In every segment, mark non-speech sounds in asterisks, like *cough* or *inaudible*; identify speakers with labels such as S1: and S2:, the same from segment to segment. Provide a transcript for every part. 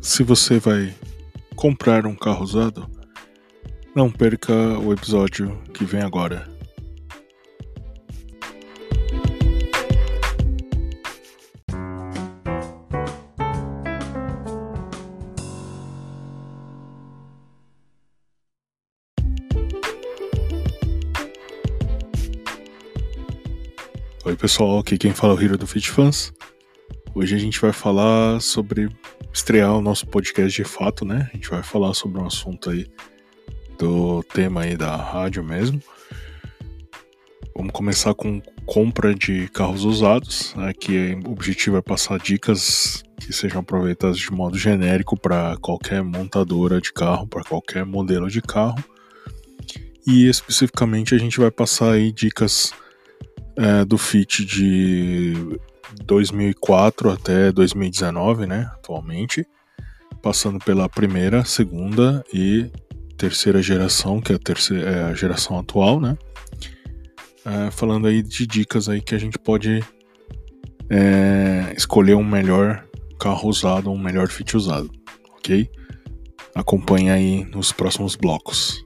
S1: Se você vai comprar um carro usado, não perca o episódio que vem agora. Pessoal, aqui quem fala é o Hiro do Fit Fans. Hoje a gente vai falar sobre estrear o nosso podcast de fato, né? A gente vai falar sobre um assunto aí do tema aí da rádio mesmo. Vamos começar com compra de carros usados, né, que o objetivo é passar dicas que sejam aproveitadas de modo genérico para qualquer montadora de carro, para qualquer modelo de carro. E especificamente a gente vai passar aí dicas é, do Fit de 2004 até 2019, né, atualmente, passando pela primeira, segunda e terceira geração, que é a, terceira, é a geração atual, né, é, falando aí de dicas aí que a gente pode é, escolher um melhor carro usado, um melhor Fit usado, ok? Acompanhe aí nos próximos blocos.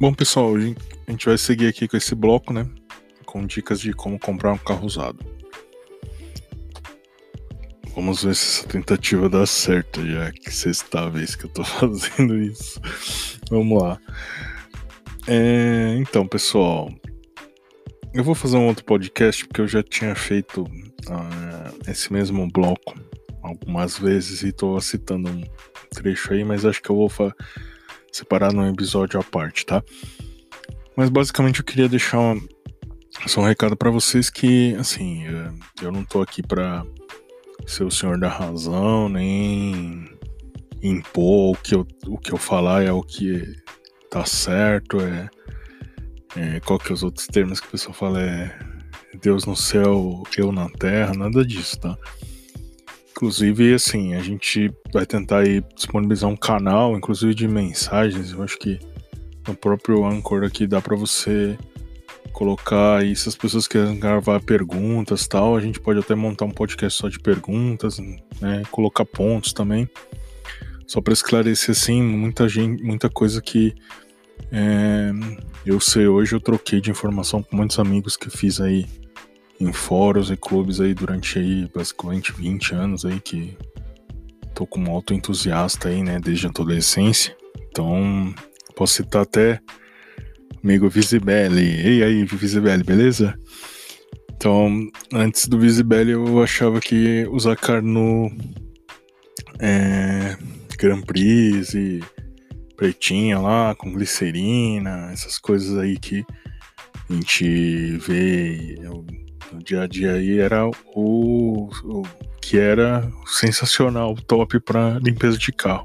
S1: Bom, pessoal, a gente vai seguir aqui com esse bloco, né? Com dicas de como comprar um carro usado. Vamos ver se essa tentativa dá certo, já que sexta vez que eu tô *laughs* fazendo isso. Vamos lá. É, então, pessoal, eu vou fazer um outro podcast porque eu já tinha feito uh, esse mesmo bloco algumas vezes e tô citando um trecho aí, mas acho que eu vou separar num episódio à parte, tá? Mas basicamente eu queria deixar uma, só um recado para vocês que, assim, é, eu não tô aqui para ser o senhor da razão, nem impor o que eu, o que eu falar é o que tá certo, é, é qual que é os outros termos que o pessoal fala é Deus no céu, eu na terra, nada disso, tá? Inclusive, assim, a gente vai tentar aí disponibilizar um canal, inclusive de mensagens. Eu acho que no próprio Anchor aqui dá para você colocar aí, se as pessoas querem gravar perguntas tal, a gente pode até montar um podcast só de perguntas, né? Colocar pontos também. Só para esclarecer, assim, muita gente, muita coisa que é, eu sei hoje, eu troquei de informação com muitos amigos que fiz aí em fóruns e clubes aí durante aí basicamente 20 anos aí que tô como auto entusiasta aí, né, desde a adolescência. Então, posso citar até amigo Visibelli. Ei aí, Visibelli, beleza? Então, antes do Visibelli eu achava que usar Carno é, Grand Prix e pretinha lá com glicerina, essas coisas aí que a gente vê, no dia a dia aí era o, o que era sensacional, top para limpeza de carro.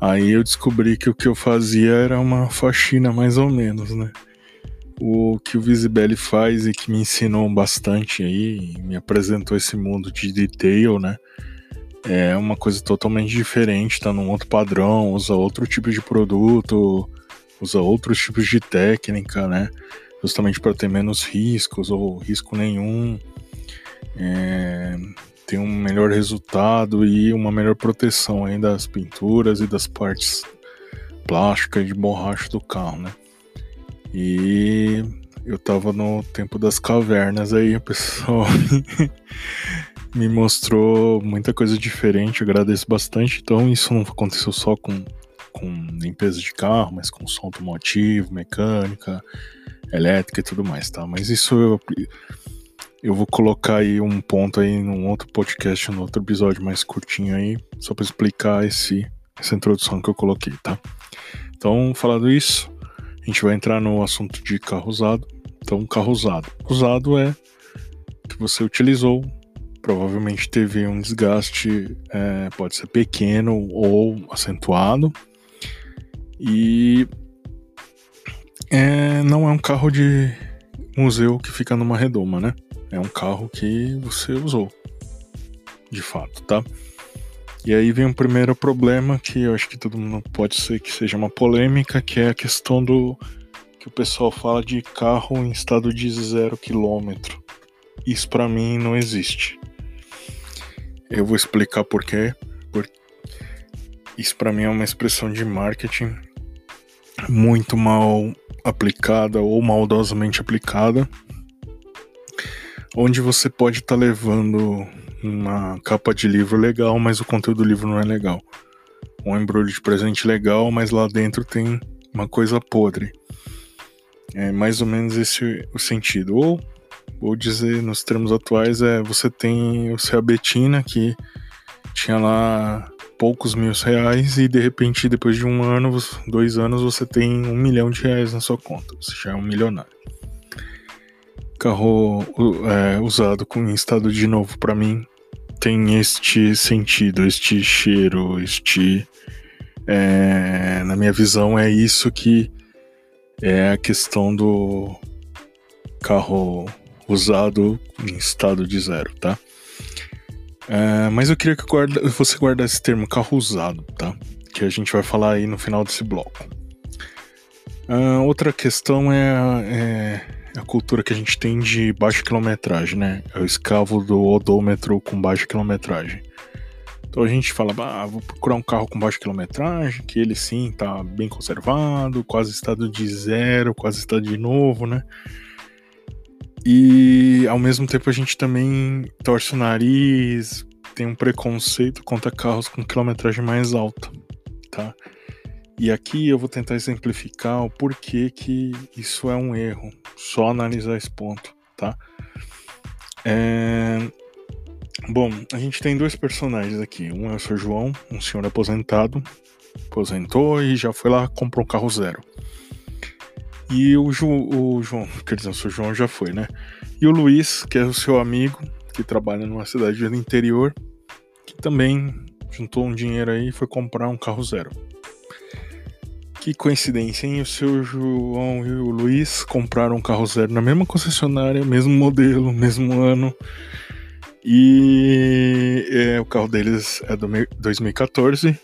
S1: Aí eu descobri que o que eu fazia era uma faxina mais ou menos, né? O que o Visibelli faz e que me ensinou bastante aí, me apresentou esse mundo de detail, né? É uma coisa totalmente diferente, tá num outro padrão, usa outro tipo de produto, usa outros tipos de técnica, né? Justamente para ter menos riscos ou risco nenhum, é, ter um melhor resultado e uma melhor proteção aí das pinturas e das partes plásticas de borracha do carro, né? E eu tava no tempo das cavernas aí, *laughs* o pessoal *laughs* me mostrou muita coisa diferente, agradeço bastante. Então isso não aconteceu só com, com limpeza de carro, mas com som automotivo, mecânica, elétrica e tudo mais, tá? Mas isso eu, eu vou colocar aí um ponto aí num outro podcast, num outro episódio mais curtinho aí, só para explicar esse, essa introdução que eu coloquei, tá? Então, falando isso, a gente vai entrar no assunto de carro usado. Então, carro usado. Usado é que você utilizou provavelmente teve um desgaste, é, pode ser pequeno ou acentuado. E é, não é um carro de museu que fica numa redoma, né? É um carro que você usou, de fato, tá? E aí vem o um primeiro problema que eu acho que todo mundo pode ser que seja uma polêmica, que é a questão do que o pessoal fala de carro em estado de zero quilômetro. Isso para mim não existe. Eu vou explicar por quê. Isso para mim é uma expressão de marketing muito mal aplicada ou maldosamente aplicada, onde você pode estar tá levando uma capa de livro legal, mas o conteúdo do livro não é legal. Um embrulho de presente legal, mas lá dentro tem uma coisa podre. É mais ou menos esse o sentido. Ou, vou dizer nos termos atuais, é você tem o Sea Betina que tinha lá poucos mil reais e de repente depois de um ano, dois anos, você tem um milhão de reais na sua conta. Você já é um milionário. Carro é, usado com estado de novo para mim tem este sentido, este cheiro, este é, na minha visão é isso que é a questão do carro usado em estado de zero, tá? É, mas eu queria que guarda, você guardasse esse termo carro usado, tá? Que a gente vai falar aí no final desse bloco. Uh, outra questão é, é, a cultura que a gente tem de baixa quilometragem, né? É o escavo do odômetro com baixa quilometragem. Então a gente fala, ah, vou procurar um carro com baixa quilometragem, que ele sim tá bem conservado, quase estado de zero, quase estado de novo, né? E ao mesmo tempo a gente também torce o nariz, tem um preconceito contra carros com quilometragem mais alta, tá? E aqui eu vou tentar exemplificar o porquê que isso é um erro, só analisar esse ponto, tá? É... Bom, a gente tem dois personagens aqui. Um é o Sr. João, um senhor aposentado, aposentou e já foi lá comprou carro zero. E o, Ju, o João, quer dizer, o Sr. João já foi, né? E o Luiz, que é o seu amigo, que trabalha numa cidade do interior, que também juntou um dinheiro aí e foi comprar um carro zero. Que coincidência, hein? O seu João e o Luiz compraram um carro zero na mesma concessionária, mesmo modelo, mesmo ano. E é, o carro deles é do 2014.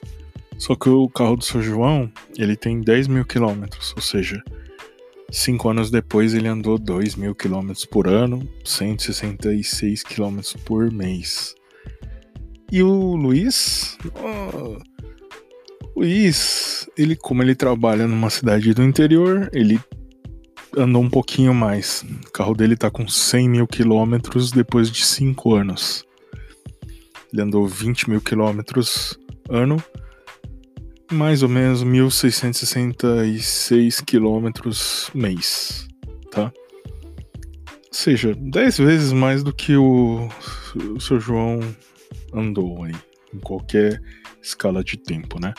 S1: Só que o carro do seu João, ele tem 10 mil quilômetros, ou seja, cinco anos depois ele andou 2 mil quilômetros por ano, 166 quilômetros por mês. E o Luiz, oh, Luiz, ele como ele trabalha numa cidade do interior, ele andou um pouquinho mais. O carro dele tá com 100 mil quilômetros depois de 5 anos. Ele andou 20 mil quilômetros ano, mais ou menos 1.666 quilômetros mês, tá? Ou seja, 10 vezes mais do que o, o seu João andou aí, em qualquer escala de tempo, né?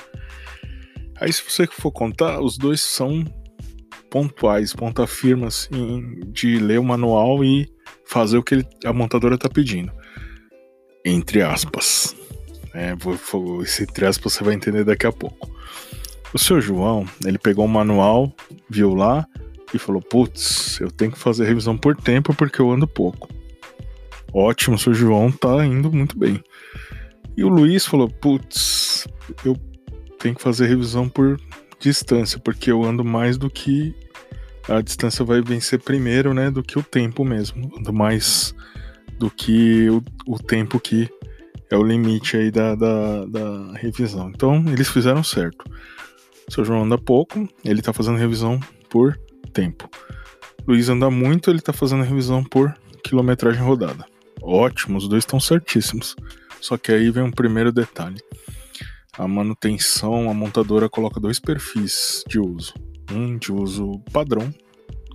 S1: Aí se você for contar, os dois são pontuais, ponta firma, assim, de ler o manual e fazer o que ele, a montadora está pedindo. Entre aspas. É, vou, esse aspas você vai entender daqui a pouco. O seu João, ele pegou o manual, viu lá e falou: Putz, eu tenho que fazer revisão por tempo porque eu ando pouco. Ótimo, seu João tá indo muito bem. E o Luiz falou: Putz, eu tenho que fazer revisão por distância, porque eu ando mais do que a distância vai vencer primeiro, né, do que o tempo mesmo, ando mais do que o, o tempo que é o limite aí da, da, da, revisão. Então, eles fizeram certo. O seu João anda pouco, ele tá fazendo revisão por tempo. Luiz anda muito, ele tá fazendo revisão por quilometragem rodada. Ótimo, os dois estão certíssimos. Só que aí vem um primeiro detalhe. A manutenção, a montadora coloca dois perfis de uso. Um de uso padrão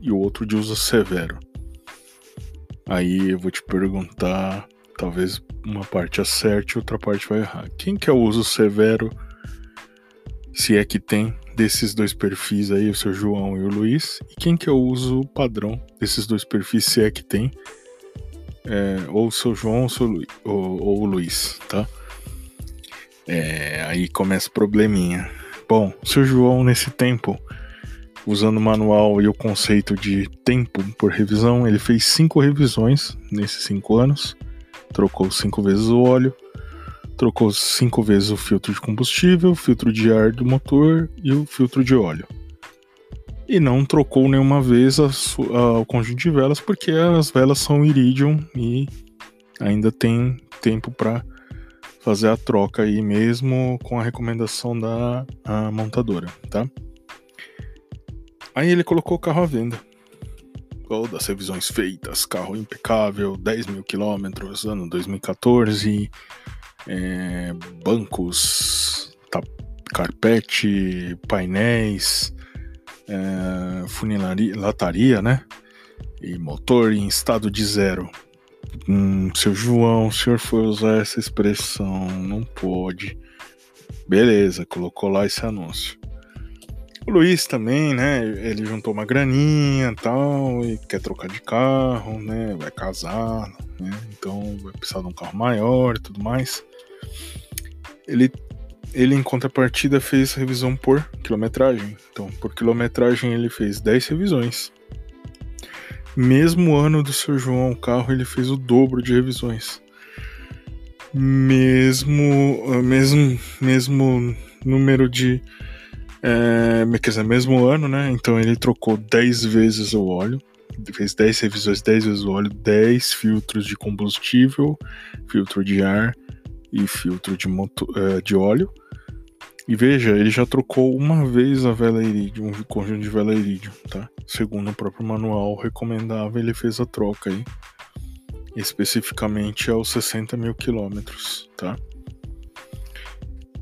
S1: e o outro de uso severo. Aí eu vou te perguntar, talvez uma parte acerte, outra parte vai errar. Quem que é o uso severo, se é que tem, desses dois perfis aí, o seu João e o Luiz? E quem que é o uso padrão desses dois perfis, se é que tem, é, ou o seu João ou, seu Lu, ou, ou o Luiz, tá? É, aí começa o probleminha. Bom, seu João, nesse tempo, usando o manual e o conceito de tempo por revisão, ele fez cinco revisões nesses cinco anos, trocou cinco vezes o óleo, trocou cinco vezes o filtro de combustível, o filtro de ar do motor e o filtro de óleo. E não trocou nenhuma vez a, a, o conjunto de velas, porque as velas são iridium e ainda tem tempo para fazer a troca aí mesmo com a recomendação da montadora, tá? Aí ele colocou o carro à venda. Todas as revisões feitas, carro impecável, 10 mil quilômetros, ano 2014, é, bancos, carpete, painéis, é, funilaria, lataria, né? E motor em estado de zero. Hum, seu João, o senhor foi usar essa expressão, não pode. Beleza, colocou lá esse anúncio. O Luiz também, né? Ele juntou uma graninha e tal, e quer trocar de carro, né? Vai casar, né? Então vai precisar de um carro maior e tudo mais. Ele, ele em contrapartida fez revisão por quilometragem. Então, por quilometragem ele fez 10 revisões. Mesmo ano do seu João, o carro ele fez o dobro de revisões. Mesmo, mesmo, mesmo número de é, quer dizer, mesmo ano, né? Então ele trocou 10 vezes o óleo, fez 10 revisões, 10 vezes o óleo, 10 filtros de combustível, filtro de ar e filtro de, motor, é, de óleo. E veja, ele já trocou uma vez a vela iridium, um conjunto de vela iridium, tá? Segundo o próprio manual recomendável, ele fez a troca aí, especificamente aos 60 mil quilômetros, tá?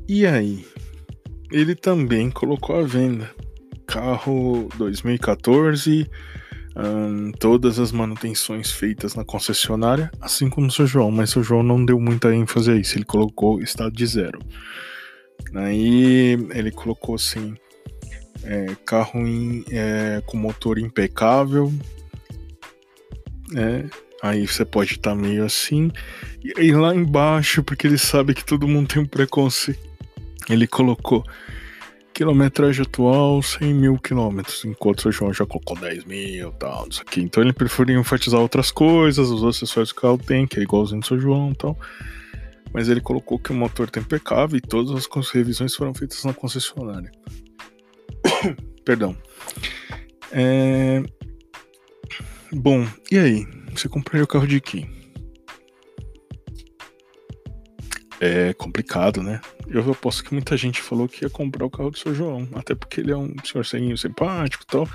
S1: E aí, ele também colocou à venda. Carro 2014, um, todas as manutenções feitas na concessionária, assim como o seu João, mas o seu João não deu muita ênfase a isso, ele colocou estado de zero. Aí ele colocou assim: é, carro é, com motor impecável, é, aí você pode estar tá meio assim, e aí lá embaixo, porque ele sabe que todo mundo tem um preconceito ele colocou quilometragem atual 100 mil quilômetros, enquanto o João já colocou 10 mil e tal, isso aqui. Então ele preferiu enfatizar outras coisas, os acessórios que o carro tem, que é igualzinho do seu João e tal. Mas ele colocou que o motor tá impecável e todas as revisões foram feitas na concessionária. *coughs* Perdão. É... Bom, e aí? Você comprou o carro de quem? É complicado, né? Eu aposto que muita gente falou que ia comprar o carro do seu João, até porque ele é um senhorzinho simpático e tal.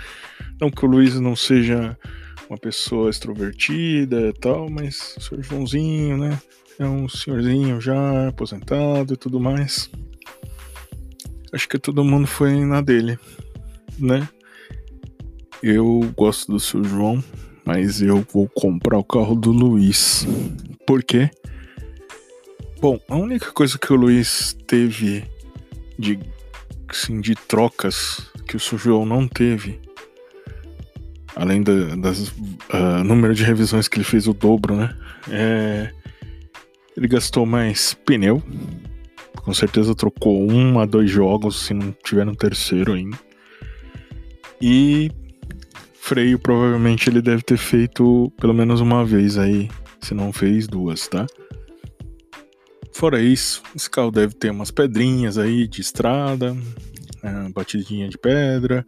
S1: Não que o Luiz não seja uma pessoa extrovertida e tal, mas o seu Joãozinho, né? É um senhorzinho já aposentado e tudo mais. Acho que todo mundo foi na dele, né? Eu gosto do seu João, mas eu vou comprar o carro do Luiz. Por quê? Bom, a única coisa que o Luiz teve de, assim, de trocas que o João não teve, além da, das uh, número de revisões que ele fez o dobro, né? É, ele gastou mais pneu, com certeza trocou um a dois jogos, se não tiver no terceiro ainda. E freio provavelmente ele deve ter feito pelo menos uma vez aí, se não fez duas, tá? Fora isso, esse carro deve ter umas pedrinhas aí de estrada, é, batidinha de pedra.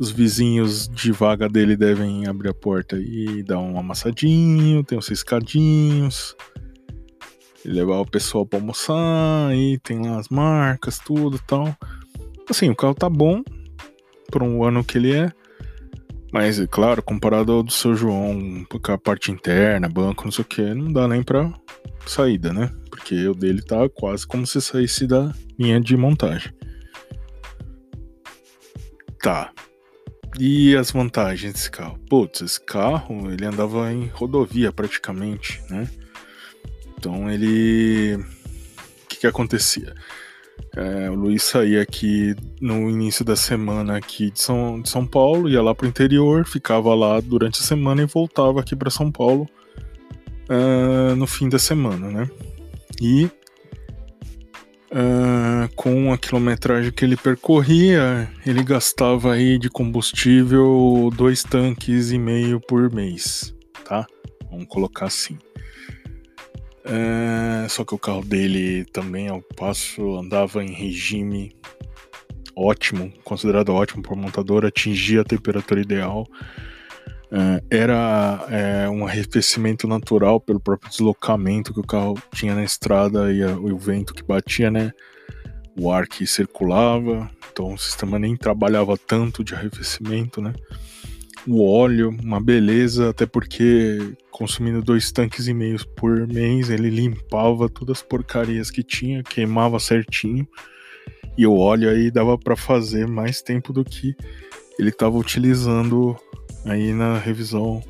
S1: Os vizinhos de vaga dele devem abrir a porta e dar um amassadinho, tem uns riscadinhos. Levar o pessoal para almoçar, aí tem lá as marcas, tudo tal. Assim, o carro tá bom para um ano que ele é. Mas, é claro, comparado ao do seu João, porque a parte interna, banco, não sei o que, não dá nem pra saída, né? Porque o dele tá quase como se saísse da linha de montagem. Tá. E as vantagens desse carro? Putz, esse carro ele andava em rodovia praticamente, né? Então ele. O que, que acontecia? É, o Luiz saía aqui no início da semana aqui de São, de São Paulo, ia lá pro interior, ficava lá durante a semana e voltava aqui para São Paulo uh, no fim da semana, né? E uh, com a quilometragem que ele percorria, ele gastava aí de combustível dois tanques e meio por mês, tá? Vamos colocar assim. Uh, só que o carro dele também, ao passo, andava em regime ótimo, considerado ótimo por montadora, atingia a temperatura ideal. Uh, era é, um arrefecimento natural pelo próprio deslocamento que o carro tinha na estrada e, a, e, o vento que batia, né? O ar que circulava, então o sistema nem trabalhava tanto de arrefecimento, né? O óleo, uma beleza, até porque consumindo dois tanques e meio por mês, ele limpava todas as porcarias que tinha, queimava certinho. E o óleo aí dava para fazer mais tempo do que ele estava utilizando aí na revisão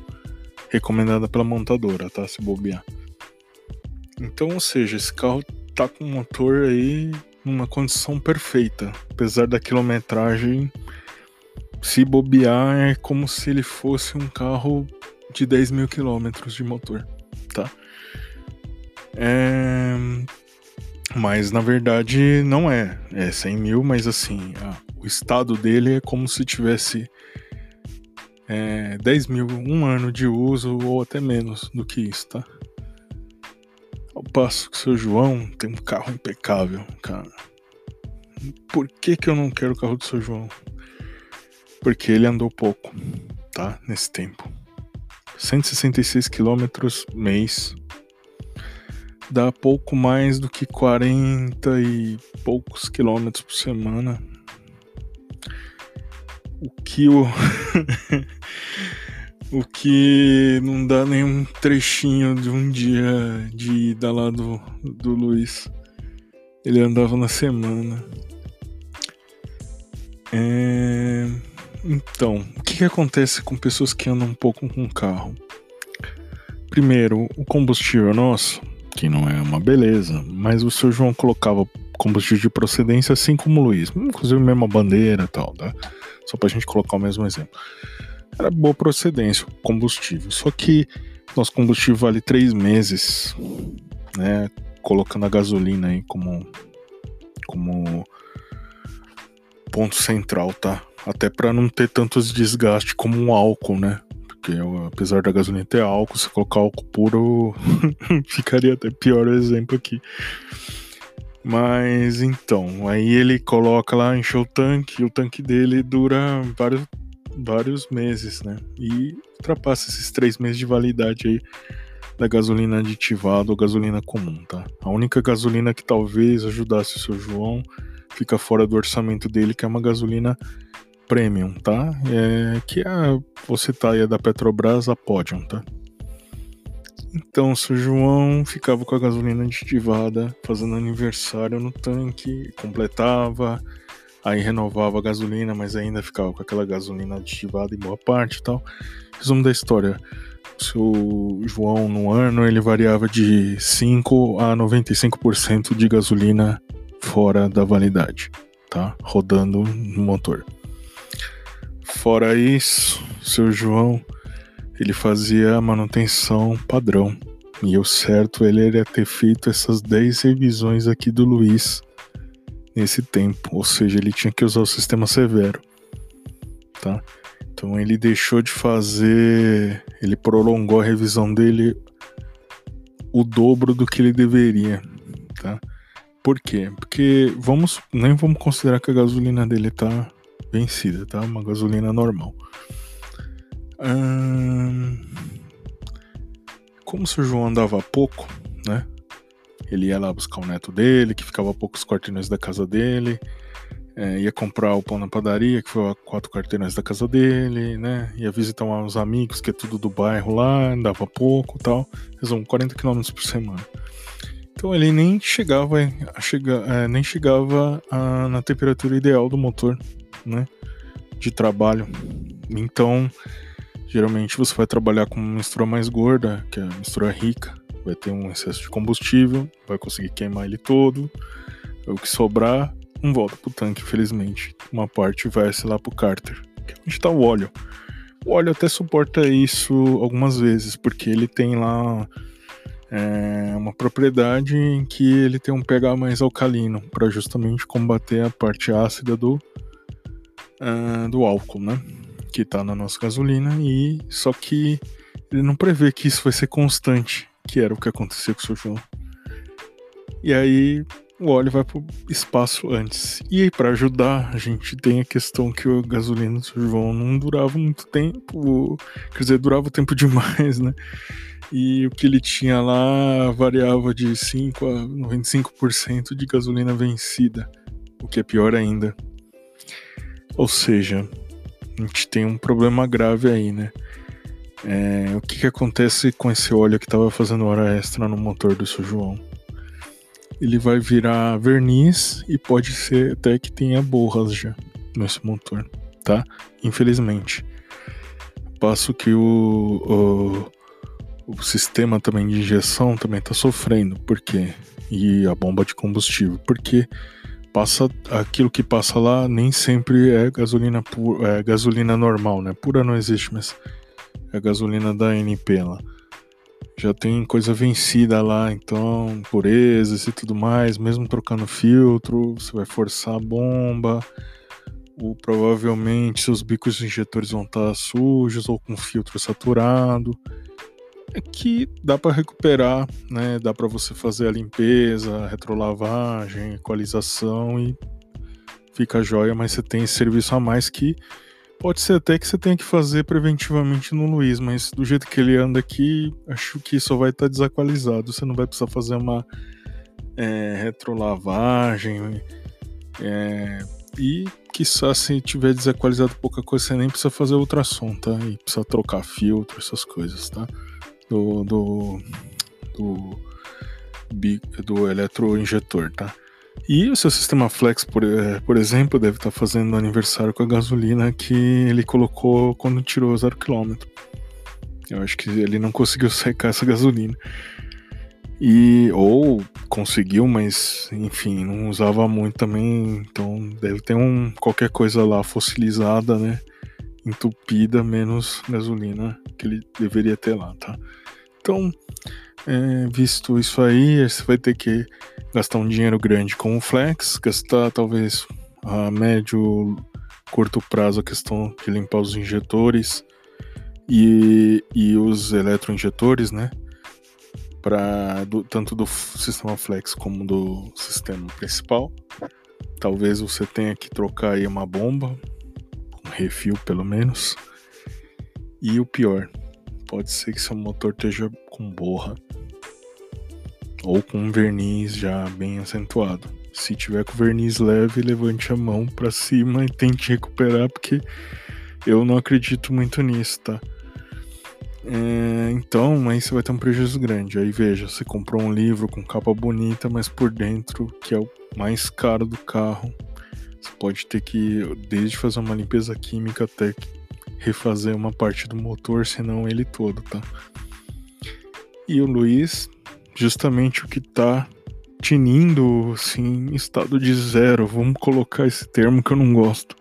S1: recomendada pela montadora, tá? Se bobear. Então, ou seja, esse carro tá com o motor aí numa condição perfeita. Apesar da quilometragem, se bobear, é como se ele fosse um carro de 10 mil quilômetros de motor, tá? É... Mas na verdade não é. É 100 mil, mas assim, a... o estado dele é como se tivesse é, 10 mil, um ano de uso ou até menos do que isso, tá? Ao passo que o seu João tem um carro impecável, cara. Por que, que eu não quero o carro do seu João? Porque ele andou pouco, tá? Nesse tempo. 166 quilômetros mês. Dá pouco mais do que 40 e poucos quilômetros por semana o que o. *laughs* o que não dá nenhum trechinho de um dia de ida lá do, do Luiz. Ele andava na semana. É... Então, o que, que acontece com pessoas que andam um pouco com carro? Primeiro, o combustível nosso, que não é uma beleza, mas o seu João colocava combustível de procedência assim como o Luiz, inclusive mesma bandeira e tal, tá? Só pra gente colocar o mesmo exemplo. Era boa procedência o combustível. Só que nosso combustível vale três meses, né? Colocando a gasolina aí como, como ponto central, tá? Até para não ter tantos desgastes como um álcool, né? Porque apesar da gasolina ter álcool, se colocar álcool puro, *laughs* ficaria até pior o exemplo aqui. Mas então, aí ele coloca lá, enche o tanque, e o tanque dele dura vários, vários meses, né? E ultrapassa esses três meses de validade aí da gasolina aditivada ou gasolina comum, tá? A única gasolina que talvez ajudasse o seu João fica fora do orçamento dele, que é uma gasolina premium, tá? É, que é, você tá aí é da Petrobras, a Podium, tá? Então, seu João ficava com a gasolina aditivada, fazendo aniversário no tanque, completava, aí renovava a gasolina, mas ainda ficava com aquela gasolina aditivada em boa parte e tal. Resumo da história: o seu João, no ano, ele variava de 5 a 95% de gasolina fora da validade, tá? Rodando no motor. Fora isso, seu João ele fazia a manutenção padrão. E o certo ele era ter feito essas 10 revisões aqui do Luiz nesse tempo, ou seja, ele tinha que usar o sistema severo, tá? Então ele deixou de fazer, ele prolongou a revisão dele o dobro do que ele deveria, tá? Por quê? Porque vamos, nem vamos considerar que a gasolina dele tá vencida, tá? Uma gasolina normal. Hum... Como o seu João andava pouco, né? Ele ia lá buscar o neto dele, que ficava a poucos quarteirões da casa dele. É, ia comprar o pão na padaria, que foi a quatro quarteirões da casa dele, né? Ia visitar uns amigos, que é tudo do bairro lá, andava pouco tal. Resumo, 40 km por semana. Então ele nem chegava a chegar, é, nem chegava a, na temperatura ideal do motor, né? De trabalho. Então Geralmente você vai trabalhar com uma mistura mais gorda, que é a mistura rica, vai ter um excesso de combustível, vai conseguir queimar ele todo. O que sobrar não volta pro tanque, infelizmente. Uma parte vai, sei lá, pro cárter, que é onde está o óleo. O óleo até suporta isso algumas vezes, porque ele tem lá é uma propriedade em que ele tem um pH mais alcalino para justamente combater a parte ácida do, uh, do álcool, né? Que está na nossa gasolina e só que ele não prevê que isso vai ser constante, que era o que aconteceu com o seu João. E aí o óleo vai para o espaço antes. E aí, para ajudar, a gente tem a questão que a gasolina do João não durava muito tempo, quer dizer, durava tempo *laughs* demais, né? E o que ele tinha lá variava de 5 a 95% de gasolina vencida, o que é pior ainda. Ou seja, a gente tem um problema grave aí, né? É, o que, que acontece com esse óleo que estava fazendo hora extra no motor do seu João? Ele vai virar verniz e pode ser até que tenha borras já nesse motor, tá? Infelizmente. Passo que o, o, o sistema também de injeção também está sofrendo, por quê? E a bomba de combustível, porque passa aquilo que passa lá nem sempre é gasolina pura, é gasolina normal, né? Pura não existe, mas é gasolina da NP lá já tem coisa vencida lá, então purezas e tudo mais, mesmo trocando filtro, você vai forçar a bomba, ou provavelmente seus bicos injetores vão estar sujos ou com filtro saturado. É que dá para recuperar, né? Dá para você fazer a limpeza, a retrolavagem, equalização e fica jóia, mas você tem esse serviço a mais que Pode ser até que você tenha que fazer preventivamente no Luiz, mas do jeito que ele anda aqui, acho que só vai estar tá desaqualizado. Você não vai precisar fazer uma é, retrolavagem. É, e quiçá se tiver desaqualizado pouca coisa, você nem precisa fazer ultrassom, tá? E precisa trocar filtro, essas coisas, tá? Do. do. do, do eletroinjetor, tá? E o seu sistema Flex, por, eh, por exemplo, deve estar fazendo aniversário com a gasolina que ele colocou quando tirou zero quilômetro. Eu acho que ele não conseguiu secar essa gasolina. E ou conseguiu, mas enfim, não usava muito também, então deve ter um qualquer coisa lá fossilizada, né? Entupida menos gasolina que ele deveria ter lá, tá? Então, é, visto isso aí, você vai ter que gastar um dinheiro grande com o Flex, gastar talvez a médio, curto prazo a questão de limpar os injetores e, e os eletroinjetores, né? Pra, do, tanto do sistema Flex como do sistema principal. Talvez você tenha que trocar aí uma bomba, um refil pelo menos. E o pior, pode ser que seu motor esteja com borra ou com um verniz já bem acentuado. Se tiver com verniz leve, levante a mão para cima e tente recuperar, porque eu não acredito muito nisso, tá? É, então, aí você vai ter um prejuízo grande. Aí veja, você comprou um livro com capa bonita, mas por dentro, que é o mais caro do carro, você pode ter que, desde fazer uma limpeza química até refazer uma parte do motor, senão ele todo, tá? E o Luiz justamente o que está tinindo, assim, estado de zero. Vamos colocar esse termo que eu não gosto.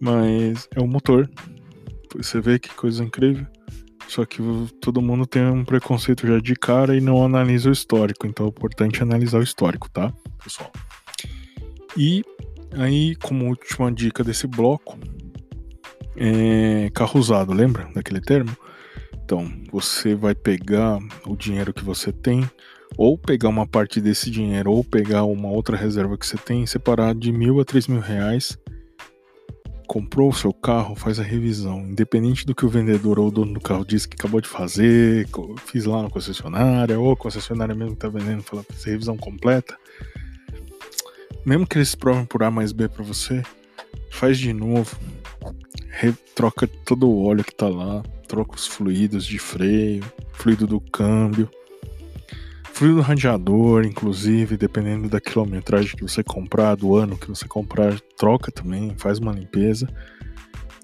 S1: Mas é o motor. Você vê que coisa incrível. Só que todo mundo tem um preconceito já de cara e não analisa o histórico. Então é importante analisar o histórico, tá, pessoal? E aí, como última dica desse bloco, é carro usado, lembra daquele termo? Então, você vai pegar o dinheiro que você tem, ou pegar uma parte desse dinheiro, ou pegar uma outra reserva que você tem, separar de mil a três mil reais. Comprou o seu carro, faz a revisão. Independente do que o vendedor ou o dono do carro disse que acabou de fazer, fiz lá na concessionária, ou a concessionária mesmo que tá vendendo, fala, a revisão completa. Mesmo que eles provem por A mais B para você, faz de novo. Troca todo o óleo que tá lá, troca os fluidos de freio, fluido do câmbio, fluido do radiador, inclusive, dependendo da quilometragem que você comprar, do ano que você comprar, troca também, faz uma limpeza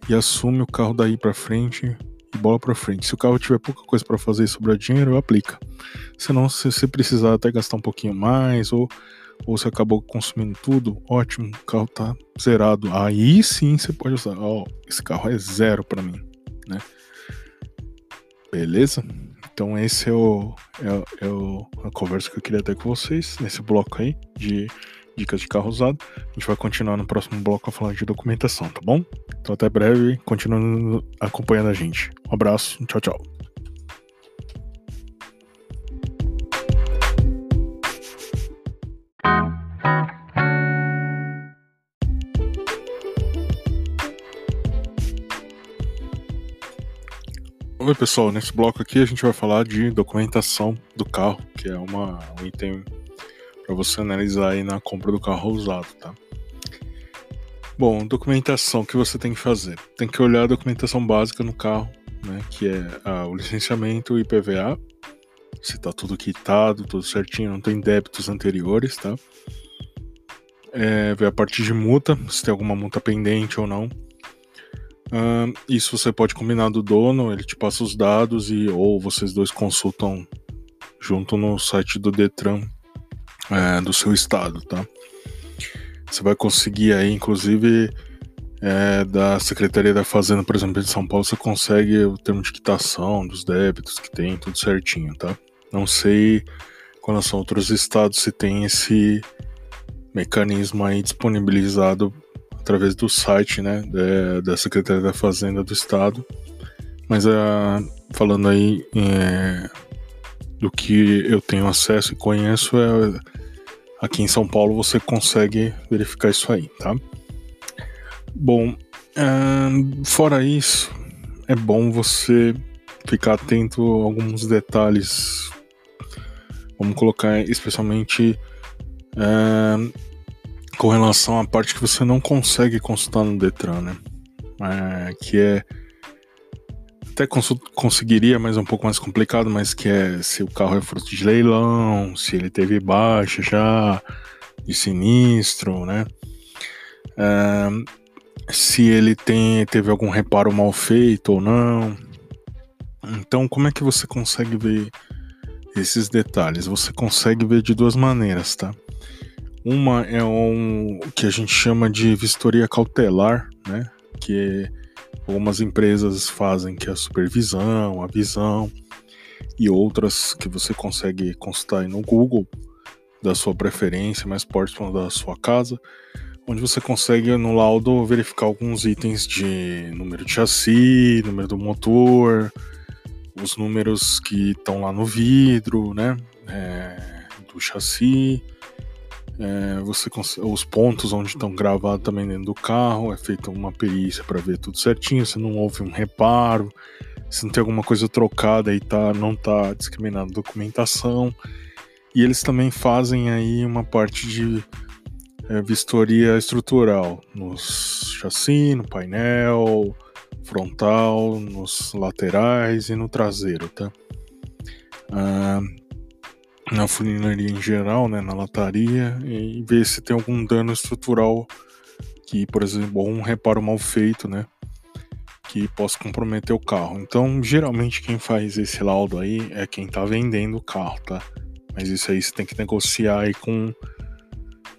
S1: e assume o carro daí para frente e bola para frente. Se o carro tiver pouca coisa para fazer e sobrar dinheiro, aplica. Senão, se você precisar até gastar um pouquinho mais ou ou você acabou consumindo tudo, ótimo, o carro tá zerado. Aí sim você pode usar. Ó, oh, esse carro é zero para mim, né? Beleza? Então esse é, o, é, é o, a conversa que eu queria ter com vocês nesse bloco aí de dicas de carro usado. A gente vai continuar no próximo bloco a falar de documentação, tá bom? Então até breve, continuando acompanhando a gente. Um abraço, tchau, tchau. Oi pessoal, nesse bloco aqui a gente vai falar de documentação do carro, que é uma, um item para você analisar aí na compra do carro usado, tá? Bom, documentação que você tem que fazer. Tem que olhar a documentação básica no carro, né? Que é ah, o licenciamento o IPVA, se tá tudo quitado, tudo certinho, não tem débitos anteriores, tá? É, ver a parte de multa, se tem alguma multa pendente ou não Uh, isso você pode combinar do dono, ele te passa os dados e ou vocês dois consultam junto no site do Detran é, do seu estado, tá? Você vai conseguir aí, inclusive, é, da Secretaria da Fazenda, por exemplo, de São Paulo, você consegue o termo de quitação dos débitos que tem, tudo certinho, tá? Não sei com a outros estados se tem esse mecanismo aí disponibilizado através do site né, da, Secretaria da Fazenda do Estado. Mas uh, falando aí é, do que eu tenho acesso e conheço, é, aqui em São Paulo você consegue verificar isso aí, tá? Bom, uh, fora isso, é bom você ficar atento a alguns detalhes. Vamos colocar especialmente uh, com relação à parte que você não consegue consultar no Detran, né? É, que é até conseguiria, mas é um pouco mais complicado, mas que é se o carro é fruto de leilão, se ele teve baixa já de sinistro, né? É, se ele tem, teve algum reparo mal feito ou não. Então, como é que você consegue ver esses detalhes? Você consegue ver de duas maneiras, tá? Uma é um que a gente chama de vistoria cautelar, né? Que algumas empresas fazem, que é a supervisão, a visão, e outras que você consegue consultar aí no Google da sua preferência, mais próximo da sua casa, onde você consegue no laudo verificar alguns itens de número de chassi, número do motor, os números que estão lá no vidro, né? É, do chassi é, você os pontos onde estão gravados também dentro do carro, é feita uma perícia para ver tudo certinho, se não houve um reparo, se não tem alguma coisa trocada e tá, não está discriminando documentação. E eles também fazem aí uma parte de é, vistoria estrutural nos chassi, no painel, frontal, nos laterais e no traseiro, tá? Ah, na funilaria em geral, né, na lataria, e ver se tem algum dano estrutural que, por exemplo, um reparo mal feito, né, que possa comprometer o carro. Então, geralmente quem faz esse laudo aí é quem tá vendendo o carro, tá? Mas isso aí você tem que negociar aí com,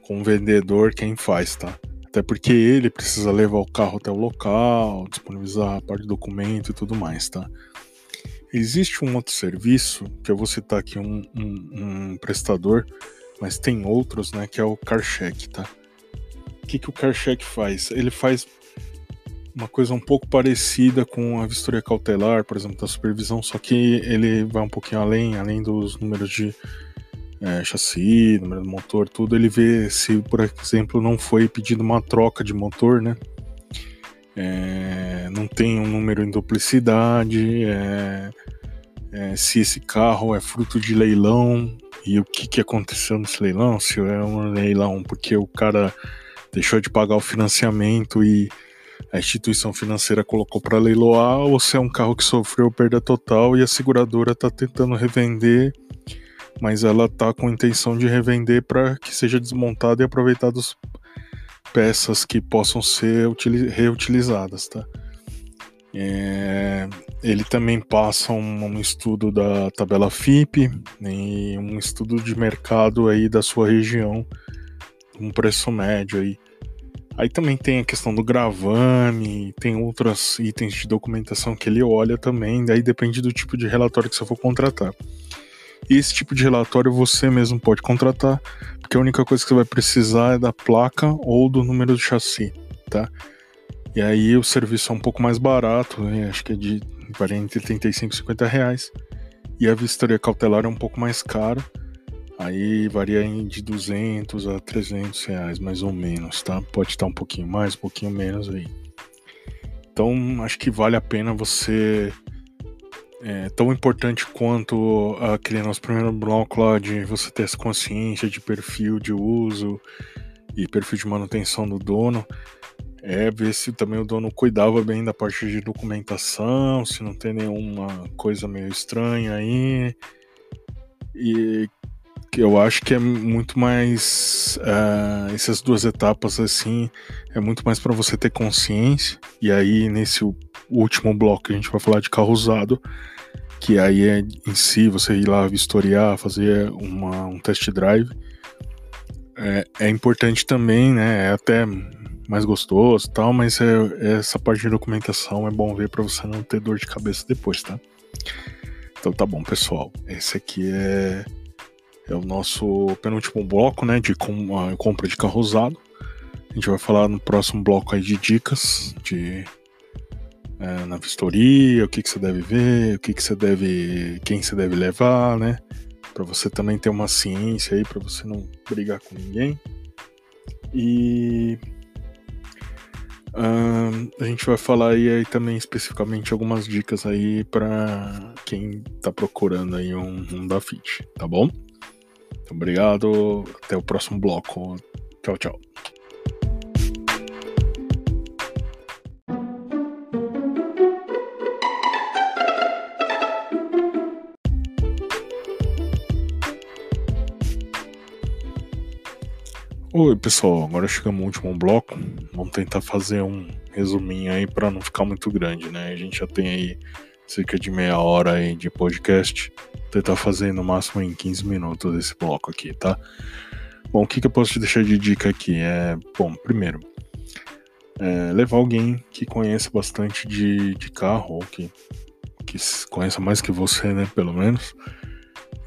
S1: com o vendedor quem faz, tá? Até porque ele precisa levar o carro até o local, disponibilizar a parte do documento e tudo mais, tá? Existe um outro serviço, que eu vou citar aqui um, um, um prestador, mas tem outros, né, que é o CarCheck, tá? O que, que o CarCheck faz? Ele faz uma coisa um pouco parecida com a vistoria cautelar, por exemplo, da supervisão, só que ele vai um pouquinho além, além dos números de é, chassi, número do motor, tudo. Ele vê se, por exemplo, não foi pedido uma troca de motor, né? É, não tem um número em duplicidade, é, é, se esse carro é fruto de leilão e o que, que aconteceu nesse leilão, se é um leilão porque o cara deixou de pagar o financiamento e a instituição financeira colocou para leiloar, ou se é um carro que sofreu perda total e a seguradora está tentando revender, mas ela está com intenção de revender para que seja desmontado e aproveitado peças que possam ser reutilizadas, tá? É, ele também passa um, um, estudo da tabela FIP e um estudo de mercado aí da sua região, um preço médio aí Aí também tem a questão do gravame, tem outros itens de documentação que ele olha também, daí depende do tipo de relatório que você for contratar. Esse tipo de relatório você mesmo pode contratar, porque a única coisa que você vai precisar é da placa ou do número do chassi, tá? E aí o serviço é um pouco mais barato, né? acho que é de varia entre 35 e 50 reais. E a vistoria cautelar é um pouco mais cara, aí varia de 200 a 300 reais mais ou menos, tá? Pode estar um pouquinho mais, um pouquinho menos aí. Então acho que vale a pena você é tão importante quanto aquele nosso primeiro bloco de você ter essa consciência de perfil de uso e perfil de manutenção do dono. É ver se também o dono cuidava bem da parte de documentação, se não tem nenhuma coisa meio estranha aí. E que eu acho que é muito mais uh, essas duas etapas assim é muito mais para você ter consciência. E aí nesse último bloco a gente vai falar de carro usado que aí é em si você ir lá vistoriar fazer uma, um test drive é, é importante também né é até mais gostoso tal mas é, essa parte de documentação é bom ver para você não ter dor de cabeça depois tá? Então tá bom pessoal. Esse aqui é é o nosso penúltimo bloco, né, de com, compra de carro usado. A gente vai falar no próximo bloco aí de dicas de é, na vistoria, o que, que você deve ver, o que, que você deve, quem você deve levar, né, para você também ter uma ciência aí, para você não brigar com ninguém. E a gente vai falar aí, aí, também especificamente algumas dicas aí para quem tá procurando aí um, um da Fit, tá bom? Obrigado. Até o próximo bloco. Tchau, tchau. Oi pessoal, agora chegamos no último bloco. Vamos tentar fazer um resuminho aí para não ficar muito grande, né? A gente já tem aí cerca de meia hora aí de podcast. Tentar fazer no máximo em 15 minutos esse bloco aqui, tá? Bom, o que, que eu posso te deixar de dica aqui? É, bom, primeiro, é, levar alguém que conheça bastante de, de carro, ou que, que conheça mais que você, né, pelo menos.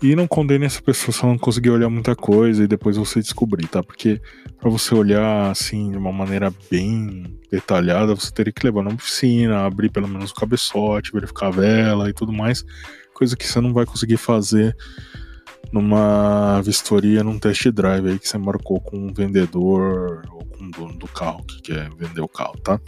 S1: E não condene essa pessoa se ela não conseguir olhar muita coisa e depois você descobrir, tá? Porque para você olhar assim de uma maneira bem detalhada, você teria que levar na oficina, abrir pelo menos o cabeçote, verificar a vela e tudo mais, coisa que você não vai conseguir fazer numa vistoria, num test drive aí que você marcou com um vendedor ou com o dono do carro que quer vender o carro, tá?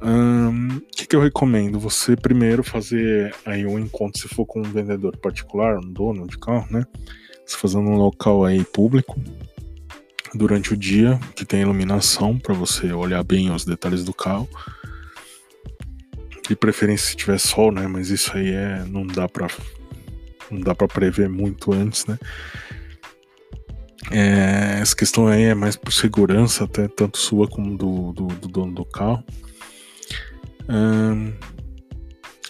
S1: O um, que, que eu recomendo? Você primeiro fazer aí um encontro, se for com um vendedor particular, um dono de carro, né? Você fazendo um local aí público durante o dia, que tem iluminação para você olhar bem os detalhes do carro. De preferência se tiver sol, né? Mas isso aí é não dá para não dá para prever muito antes, né? É, essa questão aí é mais por segurança, até tanto sua como do, do, do dono do carro. Um,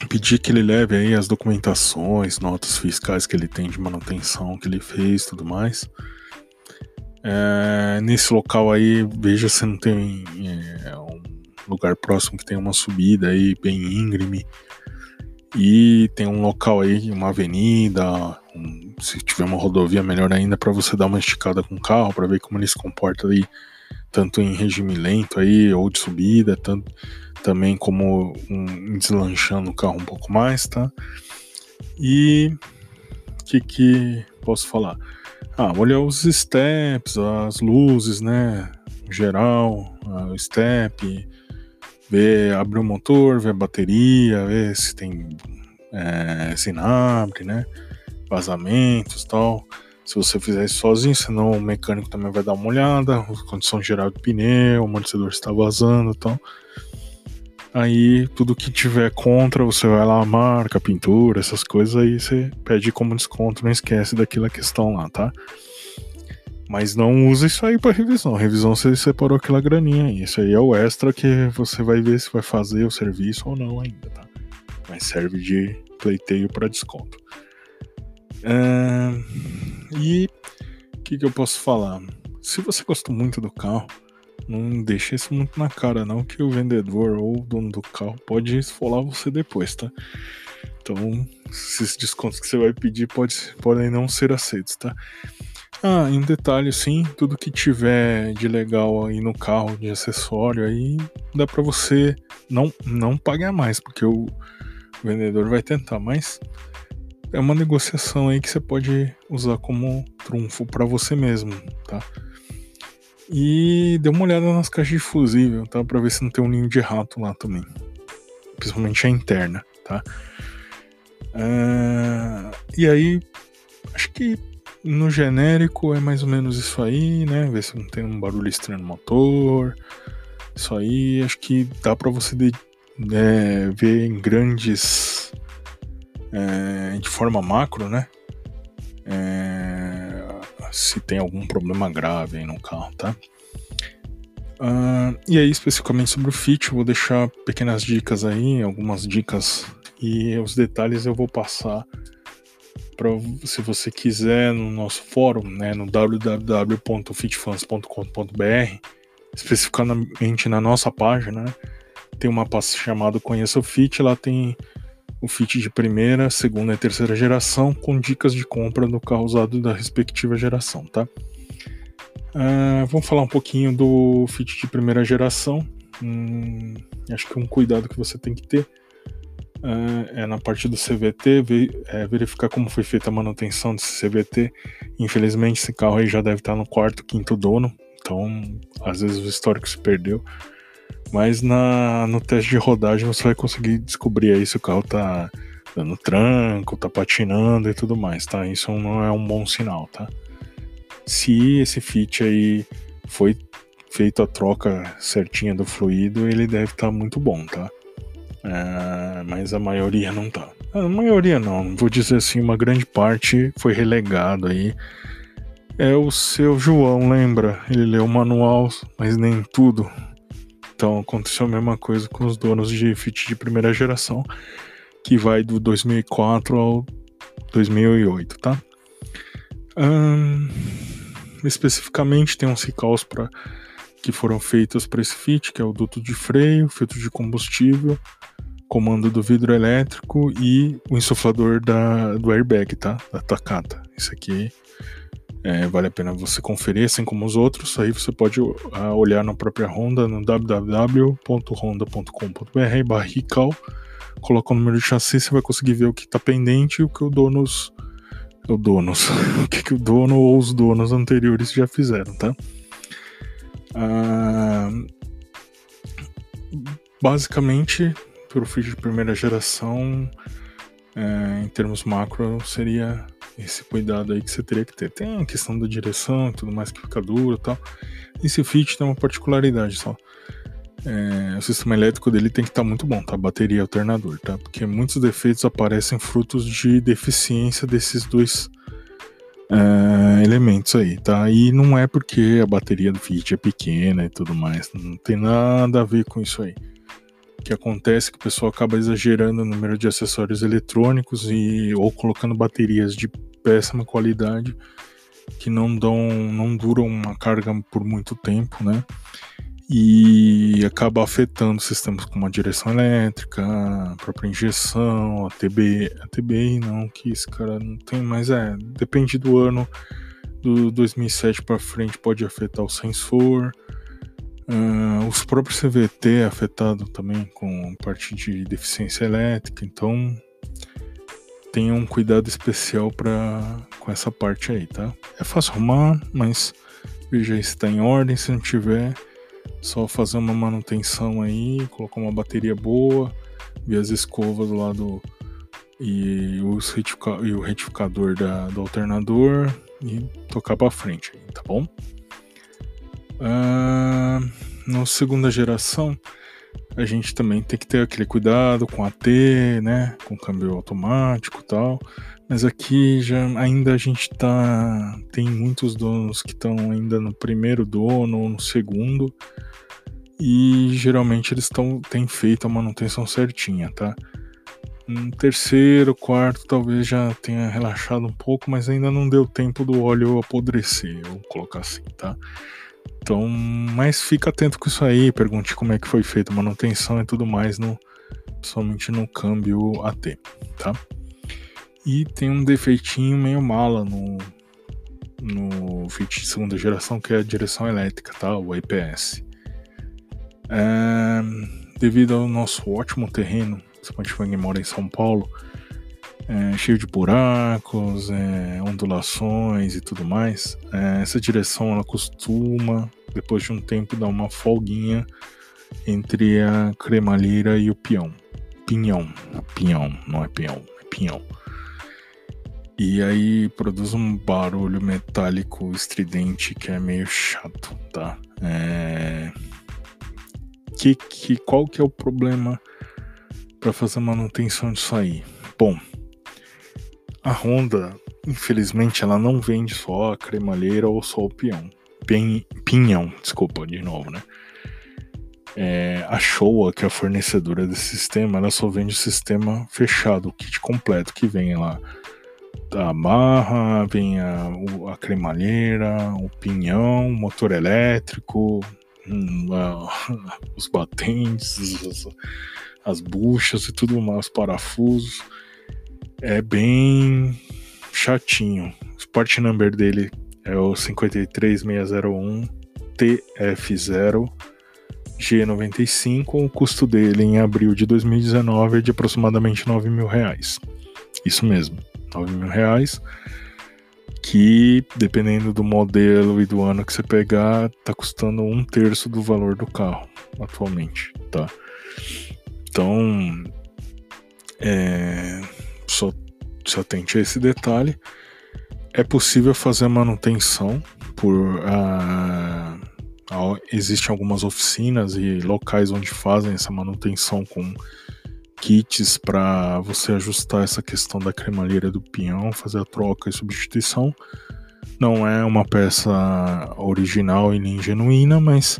S1: pedir que ele leve aí as documentações, notas fiscais que ele tem de manutenção que ele fez, tudo mais. É, nesse local aí, veja se não tem é, um lugar próximo que tem uma subida aí bem íngreme e tem um local aí, uma avenida, um, se tiver uma rodovia melhor ainda para você dar uma esticada com o carro para ver como ele se comporta aí, tanto em regime lento aí ou de subida, tanto também como um, deslanchando o carro um pouco mais, tá? E o que que posso falar? Ah, olhar os steps, as luzes, né? Geral, o step, ver, abrir o motor, ver a bateria, ver se tem é, sinapse, né? Vazamentos tal. Se você fizer isso sozinho, senão o mecânico também vai dar uma olhada, condição geral do pneu, o amortecedor está vazando tal. Aí tudo que tiver contra, você vai lá, marca, pintura, essas coisas, aí você pede como desconto, não esquece daquela questão lá, tá? Mas não usa isso aí para revisão. Revisão você separou aquela graninha aí. Isso aí é o extra que você vai ver se vai fazer o serviço ou não ainda, tá? Mas serve de pleiteio para desconto. É... E o que, que eu posso falar? Se você gostou muito do carro, Não deixa isso muito na cara, não, que o vendedor ou o dono do carro pode esfolar você depois, tá? Então, esses descontos que você vai pedir pode, podem não ser aceitos, tá? Ah, e um detalhe, sim, tudo que tiver de legal aí no carro, de acessório, aí dá para você não, não pagar mais, porque o vendedor vai tentar, mas é uma negociação aí que você pode usar como trunfo para você mesmo, tá? E dê uma olhada nas caixas de fusível, tá? Pra ver se não tem um ninho de rato lá também. Principalmente a interna, tá? Uh, e aí, acho que no genérico é mais ou menos isso aí, né? Ver se não tem um barulho estranho no motor. Isso aí, acho que dá para você de, é, ver em grandes. É, de forma macro, né? É, se tem algum problema grave aí no carro, tá? Uh, e aí, especificamente sobre o Fit, vou deixar pequenas dicas aí, algumas dicas e os detalhes eu vou passar para se você quiser no nosso fórum, né, no www.fitfans.com.br, especificamente na nossa página, né, tem uma pasta chamada Conheça o Fit, lá tem o Fit de primeira, segunda e terceira geração com dicas de compra do carro usado da respectiva geração, tá? Uh, vamos falar um pouquinho do Fit de primeira geração. Hum, acho que um cuidado que você tem que ter é na parte do CVT, ver, é, verificar como foi feita a manutenção desse CVT. Infelizmente, esse carro aí já deve estar no quarto, quinto dono, então às vezes o histórico se perdeu. Mas na, no teste de rodagem você vai conseguir descobrir aí se o carro tá dando tranco, tá patinando e tudo mais, tá? Isso não é um bom sinal, tá? Se esse fit aí foi feito a troca certinha do fluido, ele deve estar tá muito bom, tá? É, mas a maioria não tá. A maioria não, vou dizer assim, uma grande parte foi relegado aí. É o seu João, lembra? Ele leu o manual, mas nem tudo. Então aconteceu a mesma coisa com os donos de Fit de primeira geração, que vai do 2004 ao 2008, tá? especificamente tem uns recalls para que foram feitos para esse Fit, que é o duto de freio, filtro de combustível, comando do vidro elétrico e o insuflador da, do airbag, tá? Da Takata. Isso aqui é, vale a pena você conferir, assim como os outros. Aí você pode uh, olhar na própria Honda no www.honda.com.br barrical. Coloca o número de chassi, você vai conseguir ver o que está pendente e o que o donos. O donos. *laughs* o que, que o dono ou os donos anteriores já fizeram, tá? Ah, basicamente, para o feed de primeira geração, é, em termos macro, seria esse cuidado aí que você teria que ter. Tem a questão da direção e tudo mais que fica duro e tal. Esse Fit tem uma particularidade só. É, o sistema elétrico dele tem que estar tá muito bom, tá? Bateria e alternador, tá? Porque muitos defeitos aparecem frutos de deficiência desses dois é, elementos aí, tá? E não é porque a bateria do Fit é pequena e tudo mais, não tem nada a ver com isso aí. Que acontece que o pessoal acaba exagerando o número de acessórios eletrônicos e ou colocando baterias de péssima qualidade que não dão, não duram uma carga por muito tempo, né? E acaba afetando sistemas como a direção elétrica, a própria injeção, a TBI, a TBI não, que esse cara não tem, mas é, depende do ano, do 2007 para frente pode afetar o sensor, Uh, os próprios CVT é afetado também com parte de deficiência elétrica, então tenha um cuidado especial para com essa parte aí, tá? É fácil arrumar, mas veja se está em ordem, se não tiver, só fazer uma manutenção aí, colocar uma bateria boa, ver as escovas do lado e, e o retificador da, do alternador e tocar para frente, tá bom? Uh, na segunda geração, a gente também tem que ter aquele cuidado com a T, né, com câmbio automático e tal. Mas aqui já ainda a gente tá tem muitos donos que estão ainda no primeiro dono ou no segundo. E geralmente eles estão têm feito a manutenção certinha, tá? No terceiro, quarto, talvez já tenha relaxado um pouco, mas ainda não deu tempo do óleo apodrecer, vou colocar assim, tá? Então, mas fica atento com isso aí, pergunte como é que foi feita a manutenção e tudo mais, no, somente no câmbio AT, tá? E tem um defeitinho meio mala no, no Fit de segunda geração, que é a direção elétrica, tá? O EPS. É, devido ao nosso ótimo terreno, quem mora em São Paulo, é, cheio de buracos, é, ondulações e tudo mais, é, essa direção ela costuma, depois de um tempo, dar uma folguinha entre a cremalheira e o peão. Pinhão. Pinhão, não é peão, é pinhão. E aí produz um barulho metálico estridente que é meio chato, tá? É... Que, que, qual que é o problema para fazer manutenção disso aí? Bom, a Honda, infelizmente, ela não vende só a cremalheira ou só o pinhão. Pin, pinhão, desculpa, de novo, né? É, a Showa, que é a fornecedora desse sistema, ela só vende o sistema fechado, o kit completo, que vem lá da barra, vem a, a cremalheira, o pinhão, motor elétrico, hum, a, *laughs* os batentes, as, *laughs* as buchas e tudo mais, os parafusos é bem chatinho. O Sport number dele é o 53601 TF0 G95. O custo dele em abril de 2019 é de aproximadamente 9 mil reais. Isso mesmo, 9 mil reais. Que dependendo do modelo e do ano que você pegar, tá custando um terço do valor do carro atualmente, tá? Então, é, se atente a esse detalhe. É possível fazer manutenção por. Uh, existem algumas oficinas e locais onde fazem essa manutenção com kits para você ajustar essa questão da cremalheira do pinhão, fazer a troca e substituição. Não é uma peça original e nem genuína, mas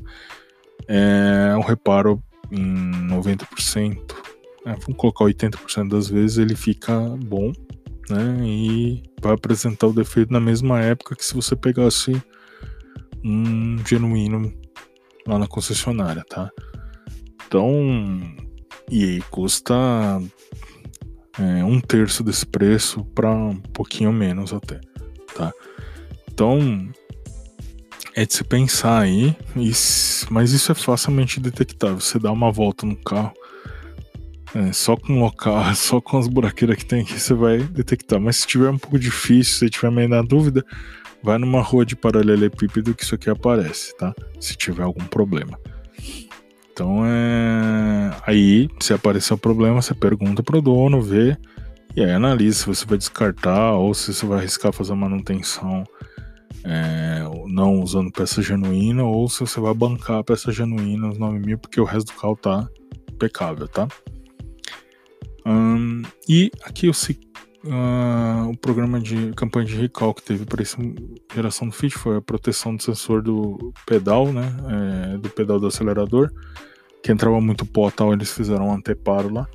S1: é um reparo em 90%, é, vamos colocar 80% das vezes ele fica bom, né? E vai apresentar o defeito na mesma época que se você pegasse um genuíno lá na concessionária, tá? Então, e custa é, um terço desse preço para um pouquinho menos até, tá? Então, é de se pensar aí, mas isso é facilmente detectável. Você dá uma volta no carro, é, só com local, *laughs* só com as buraqueiras que tem aqui você vai detectar. Mas se tiver um pouco difícil, se tiver meio na dúvida, vai numa rua de paralelepípedo que isso aqui aparece, tá? Se tiver algum problema. Então é. Aí, se aparecer um problema, você pergunta pro dono, vê, e aí analisa se você vai descartar ou se você vai arriscar fazer manutenção é, não usando peça genuína ou se você vai bancar a peça genuína os 9 mil, porque o resto do carro tá impecável, tá? Um, e aqui eu uh, o programa de campanha de recall que teve para essa geração do Fit foi a proteção do sensor do pedal, né? É, do pedal do acelerador, que entrava muito pó tal, eles fizeram um anteparo lá.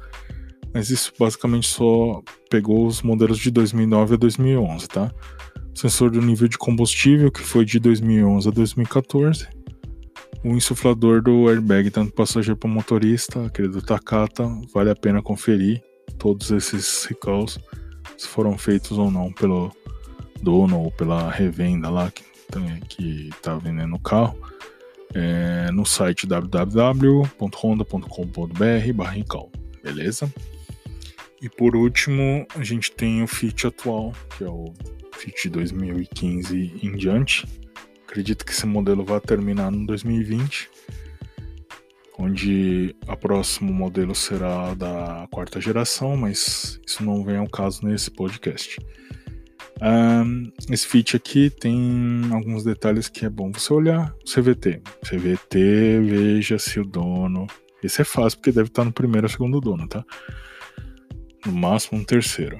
S1: Mas isso basicamente só pegou os modelos de 2009 a 2011, tá? Sensor do nível de combustível, que foi de 2011 a 2014 o insuflador do airbag, tanto passageiro para motorista, aquele do Takata, vale a pena conferir todos esses recalls, se foram feitos ou não pelo dono ou pela revenda lá que, que tá vendendo o carro. É, no site www.honda.com.br recall, beleza? E por último, a gente tem o Fit atual, que é o Fit 2015 em diante, Acredito que esse modelo vai terminar no 2020, onde a próximo modelo será da quarta geração, mas isso não vem ao caso nesse podcast. Um, esse Fit aqui tem alguns detalhes que é bom você olhar. CVT. CVT, veja se o dono. Esse é fácil porque deve estar no primeiro ou segundo dono, tá? No máximo no terceiro.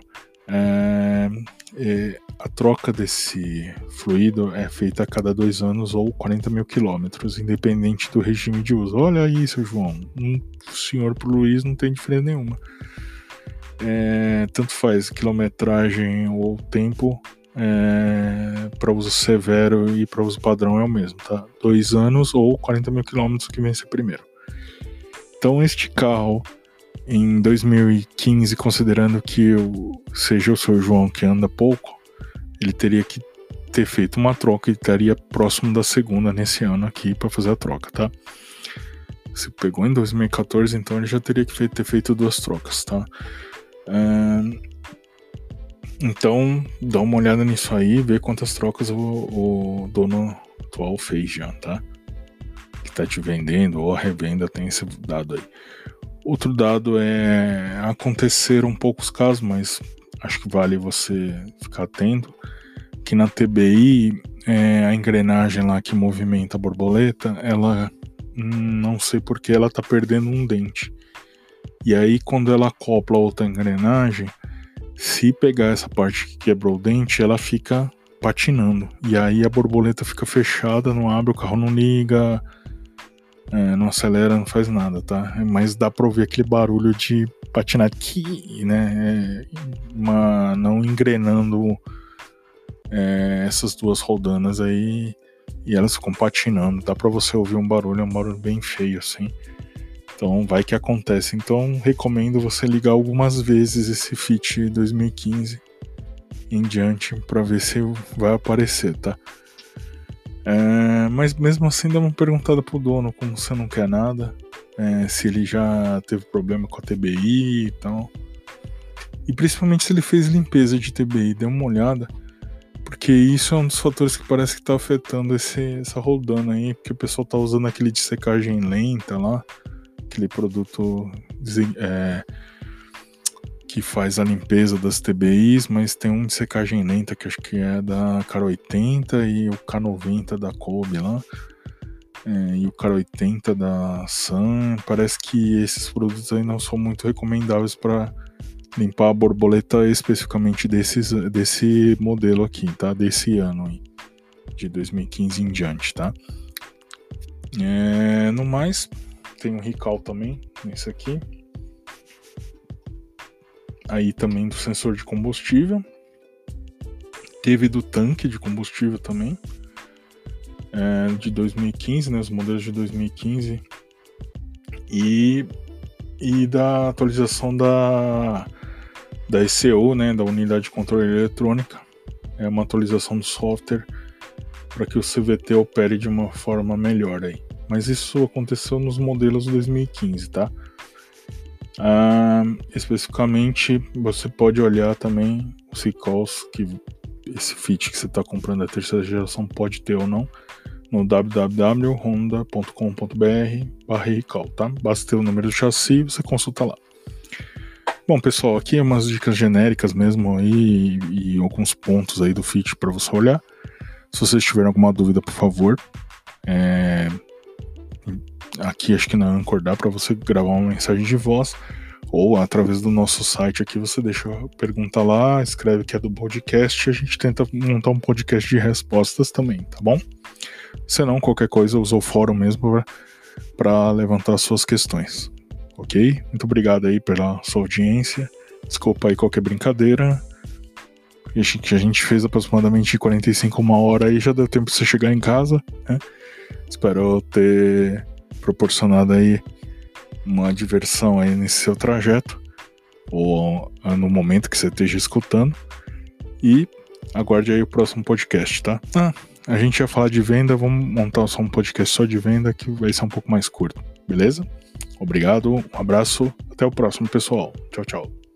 S1: É, é, a troca desse fluido é feita a cada dois anos ou 40 mil quilômetros, independente do regime de uso. Olha isso, João. Um senhor pro Luiz não tem diferença nenhuma. É, tanto faz quilometragem ou tempo, é, para uso severo e para uso padrão é o mesmo, tá? Dois anos ou 40 mil quilômetros que vence primeiro. Então este carro em 2015, considerando que eu, seja o seu João que anda pouco, ele teria que ter feito uma troca e estaria próximo da segunda nesse ano aqui para fazer a troca, tá? Se pegou em 2014, então ele já teria que ter feito duas trocas, tá? então, dá uma olhada nisso aí, vê quantas trocas o, o dono atual fez já, tá? Que tá te vendendo ou a revenda tem esse dado aí. Outro dado é aconteceram poucos casos, mas acho que vale você ficar atento que na TBI é, a engrenagem lá que movimenta a borboleta, ela não sei porque ela tá perdendo um dente. E aí quando ela acopla outra engrenagem, se pegar essa parte que quebrou o dente, ela fica patinando. E aí a borboleta fica fechada, não abre, o carro não liga, é, não acelera, não faz nada, tá? Mas dá pra ouvir aquele barulho de patinar aqui, né? É uma, não engrenando é, essas duas rodanas aí e elas ficam patinando. Dá pra você ouvir um barulho, é um barulho bem feio assim. Então vai que acontece. Então recomendo você ligar algumas vezes esse Fit 2015 em diante para ver se vai aparecer, tá? É, mas mesmo assim dá uma perguntada pro dono como você não quer nada, é, se ele já teve problema com a TBI e tal. E principalmente se ele fez limpeza de TBI, dê uma olhada. Porque isso é um dos fatores que parece que tá afetando esse, essa rodando aí, porque o pessoal tá usando aquele de secagem lenta lá, aquele produto é, que faz a limpeza das TBIs, mas tem um de secagem lenta que acho que é da Cara 80 e o K90 da Kobe lá. É, e o Cara 80 da Sun. Parece que esses produtos aí não são muito recomendáveis para limpar a borboleta especificamente desses, desse modelo aqui, tá? Desse ano aí, de 2015 em diante, tá? É, no mais, tem um recall também nesse aqui aí também do sensor de combustível. Teve do tanque de combustível também. É, de 2015, né, os modelos de 2015. E, e da atualização da, da ECU, né, da unidade de controle eletrônica. É uma atualização do software para que o CVT opere de uma forma melhor aí. Mas isso aconteceu nos modelos 2015, tá? Ah, especificamente, você pode olhar também os recalls que esse fit que você está comprando da terceira geração pode ter ou não no www.honda.com.br recall, tá? Basta ter o número do chassi e você consulta lá. Bom, pessoal, aqui é umas dicas genéricas mesmo aí e, e alguns pontos aí do fit para você olhar. Se vocês tiverem alguma dúvida, por favor, é, aqui acho que na Anchor dá para você gravar uma mensagem de voz ou através do nosso site aqui você deixa a pergunta lá, escreve que é do podcast e a gente tenta montar um podcast de respostas também, tá bom? Se não, qualquer coisa, usa o fórum mesmo para levantar suas questões, ok? Muito obrigado aí pela sua audiência. Desculpa aí qualquer brincadeira. Que a gente fez aproximadamente 45 uma hora aí, já deu tempo de você chegar em casa, né? Espero ter proporcionado aí uma diversão aí nesse seu trajeto ou no momento que você esteja escutando e aguarde aí o próximo podcast, tá? Ah, a gente ia falar de venda, vamos montar só um podcast só de venda que vai ser um pouco mais curto, beleza? Obrigado, um abraço, até o próximo, pessoal. Tchau, tchau.